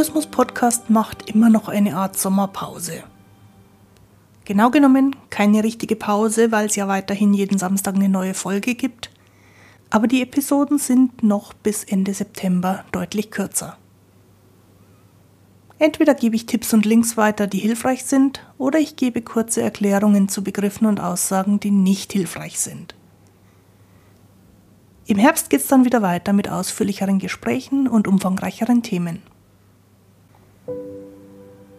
Mutismus-Podcast macht immer noch eine Art Sommerpause. Genau genommen keine richtige Pause, weil es ja weiterhin jeden Samstag eine neue Folge gibt. Aber die Episoden sind noch bis Ende September deutlich kürzer. Entweder gebe ich Tipps und Links weiter, die hilfreich sind, oder ich gebe kurze Erklärungen zu Begriffen und Aussagen, die nicht hilfreich sind. Im Herbst geht es dann wieder weiter mit ausführlicheren Gesprächen und umfangreicheren Themen.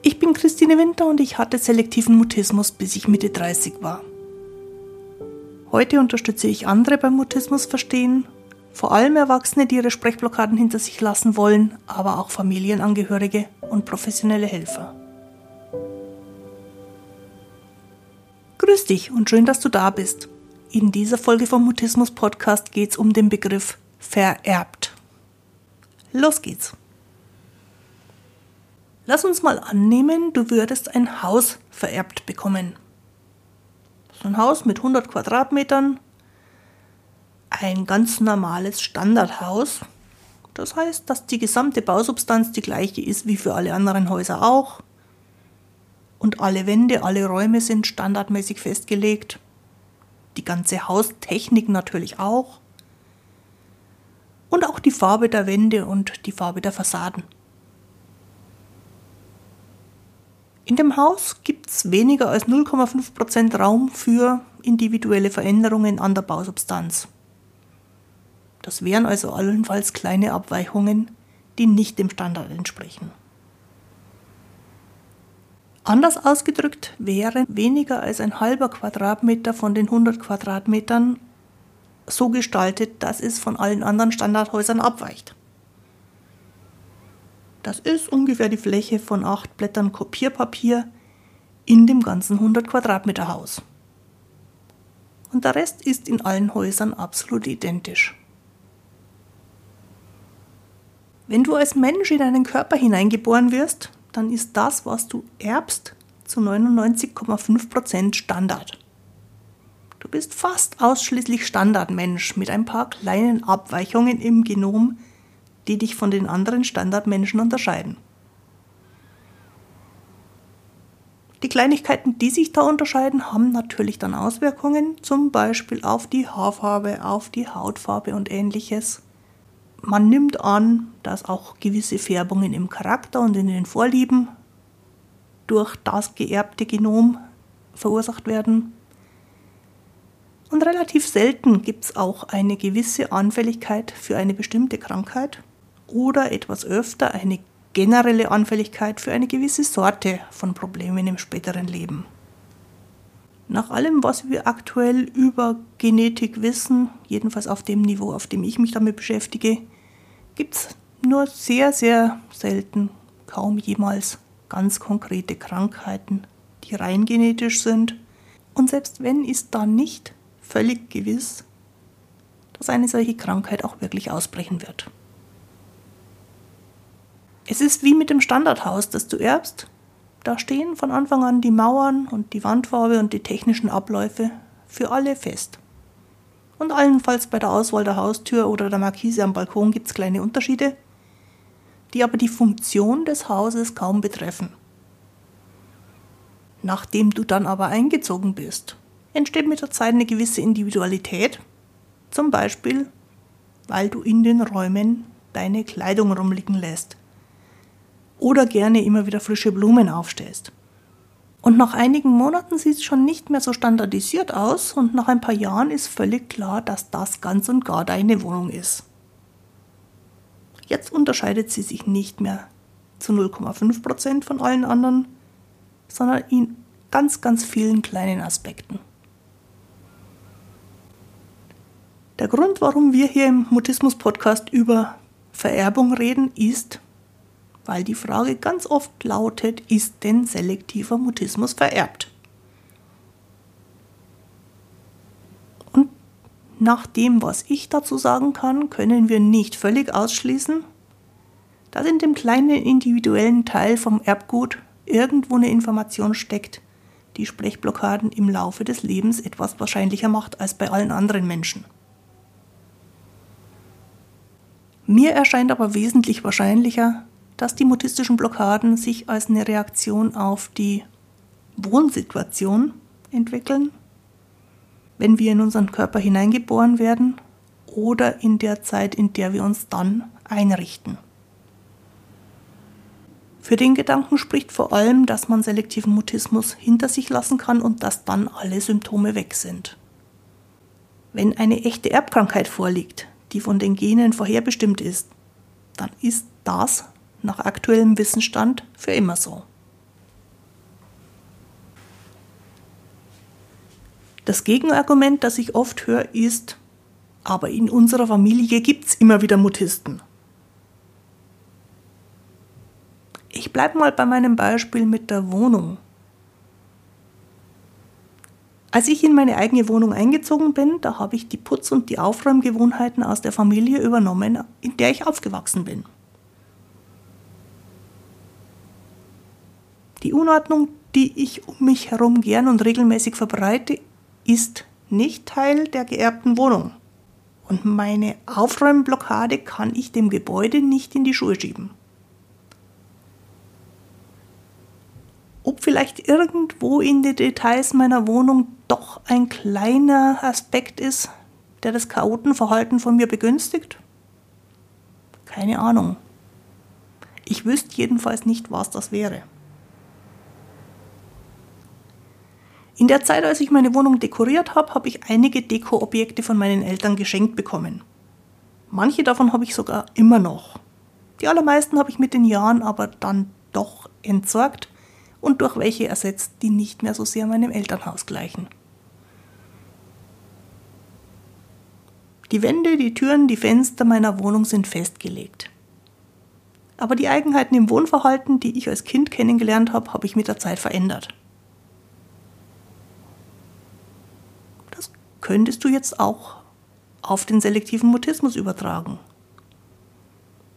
Ich bin Christine Winter und ich hatte selektiven Mutismus, bis ich Mitte 30 war. Heute unterstütze ich andere beim Mutismus verstehen, vor allem Erwachsene, die ihre Sprechblockaden hinter sich lassen wollen, aber auch Familienangehörige und professionelle Helfer. Grüß dich und schön, dass du da bist. In dieser Folge vom Mutismus Podcast geht es um den Begriff vererbt. Los geht's. Lass uns mal annehmen, du würdest ein Haus vererbt bekommen. So ein Haus mit 100 Quadratmetern, ein ganz normales Standardhaus. Das heißt, dass die gesamte Bausubstanz die gleiche ist wie für alle anderen Häuser auch. Und alle Wände, alle Räume sind standardmäßig festgelegt. Die ganze Haustechnik natürlich auch. Und auch die Farbe der Wände und die Farbe der Fassaden. In dem Haus gibt es weniger als 0,5% Raum für individuelle Veränderungen an der Bausubstanz. Das wären also allenfalls kleine Abweichungen, die nicht dem Standard entsprechen. Anders ausgedrückt wäre weniger als ein halber Quadratmeter von den 100 Quadratmetern so gestaltet, dass es von allen anderen Standardhäusern abweicht. Das ist ungefähr die Fläche von acht Blättern Kopierpapier in dem ganzen 100 Quadratmeter Haus. Und der Rest ist in allen Häusern absolut identisch. Wenn du als Mensch in deinen Körper hineingeboren wirst, dann ist das, was du erbst, zu 99,5% Standard. Du bist fast ausschließlich Standardmensch mit ein paar kleinen Abweichungen im Genom, die dich von den anderen Standardmenschen unterscheiden. Die Kleinigkeiten, die sich da unterscheiden, haben natürlich dann Auswirkungen, zum Beispiel auf die Haarfarbe, auf die Hautfarbe und ähnliches. Man nimmt an, dass auch gewisse Färbungen im Charakter und in den Vorlieben durch das geerbte Genom verursacht werden. Und relativ selten gibt es auch eine gewisse Anfälligkeit für eine bestimmte Krankheit oder etwas öfter eine generelle Anfälligkeit für eine gewisse Sorte von Problemen im späteren Leben. Nach allem, was wir aktuell über Genetik wissen, jedenfalls auf dem Niveau, auf dem ich mich damit beschäftige, gibt es nur sehr, sehr selten, kaum jemals ganz konkrete Krankheiten, die rein genetisch sind. Und selbst wenn, ist da nicht völlig gewiss, dass eine solche Krankheit auch wirklich ausbrechen wird. Es ist wie mit dem Standardhaus, das du erbst. Da stehen von Anfang an die Mauern und die Wandfarbe und die technischen Abläufe für alle fest. Und allenfalls bei der Auswahl der Haustür oder der Markise am Balkon gibt es kleine Unterschiede, die aber die Funktion des Hauses kaum betreffen. Nachdem du dann aber eingezogen bist, entsteht mit der Zeit eine gewisse Individualität, zum Beispiel weil du in den Räumen deine Kleidung rumliegen lässt oder gerne immer wieder frische Blumen aufstellst. Und nach einigen Monaten sieht es schon nicht mehr so standardisiert aus und nach ein paar Jahren ist völlig klar, dass das ganz und gar deine Wohnung ist. Jetzt unterscheidet sie sich nicht mehr zu 0,5% von allen anderen, sondern in ganz, ganz vielen kleinen Aspekten. Der Grund, warum wir hier im Mutismus-Podcast über Vererbung reden, ist, weil die Frage ganz oft lautet, ist denn selektiver Mutismus vererbt? Und nach dem, was ich dazu sagen kann, können wir nicht völlig ausschließen, dass in dem kleinen individuellen Teil vom Erbgut irgendwo eine Information steckt, die Sprechblockaden im Laufe des Lebens etwas wahrscheinlicher macht als bei allen anderen Menschen. Mir erscheint aber wesentlich wahrscheinlicher, dass die mutistischen Blockaden sich als eine Reaktion auf die Wohnsituation entwickeln, wenn wir in unseren Körper hineingeboren werden oder in der Zeit, in der wir uns dann einrichten. Für den Gedanken spricht vor allem, dass man selektiven Mutismus hinter sich lassen kann und dass dann alle Symptome weg sind. Wenn eine echte Erbkrankheit vorliegt, die von den Genen vorherbestimmt ist, dann ist das nach aktuellem Wissensstand für immer so. Das Gegenargument, das ich oft höre, ist, aber in unserer Familie gibt es immer wieder Mutisten. Ich bleibe mal bei meinem Beispiel mit der Wohnung. Als ich in meine eigene Wohnung eingezogen bin, da habe ich die Putz- und die Aufräumgewohnheiten aus der Familie übernommen, in der ich aufgewachsen bin. Unordnung, die ich um mich herum gern und regelmäßig verbreite, ist nicht Teil der geerbten Wohnung. Und meine Aufräumblockade kann ich dem Gebäude nicht in die Schuhe schieben. Ob vielleicht irgendwo in den Details meiner Wohnung doch ein kleiner Aspekt ist, der das Chaotenverhalten von mir begünstigt? Keine Ahnung. Ich wüsste jedenfalls nicht, was das wäre. In der Zeit, als ich meine Wohnung dekoriert habe, habe ich einige Dekoobjekte von meinen Eltern geschenkt bekommen. Manche davon habe ich sogar immer noch. Die allermeisten habe ich mit den Jahren aber dann doch entsorgt und durch welche ersetzt, die nicht mehr so sehr meinem Elternhaus gleichen. Die Wände, die Türen, die Fenster meiner Wohnung sind festgelegt. Aber die Eigenheiten im Wohnverhalten, die ich als Kind kennengelernt habe, habe ich mit der Zeit verändert. Könntest du jetzt auch auf den selektiven Mutismus übertragen.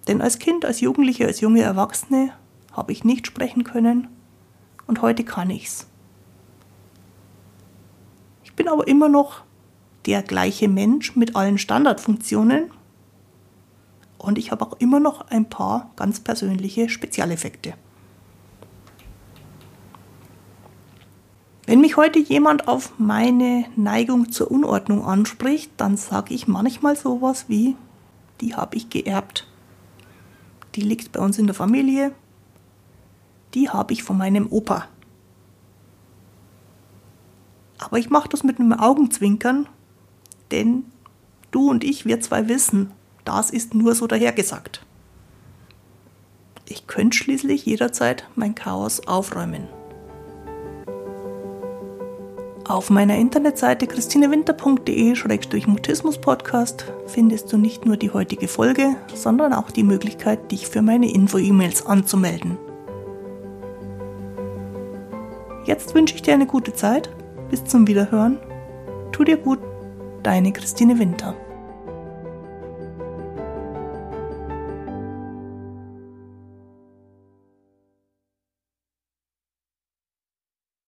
Denn als Kind, als Jugendliche, als junge Erwachsene habe ich nicht sprechen können und heute kann ich's. Ich bin aber immer noch der gleiche Mensch mit allen Standardfunktionen und ich habe auch immer noch ein paar ganz persönliche Spezialeffekte. Wenn mich heute jemand auf meine Neigung zur Unordnung anspricht, dann sage ich manchmal sowas wie, die habe ich geerbt. Die liegt bei uns in der Familie. Die habe ich von meinem Opa. Aber ich mache das mit einem Augenzwinkern, denn du und ich, wir zwei wissen, das ist nur so dahergesagt. Ich könnte schließlich jederzeit mein Chaos aufräumen. Auf meiner Internetseite christinewinter.de-mutismus-podcast findest du nicht nur die heutige Folge, sondern auch die Möglichkeit, dich für meine Info-E-Mails anzumelden. Jetzt wünsche ich dir eine gute Zeit. Bis zum Wiederhören. Tu dir gut, deine Christine Winter.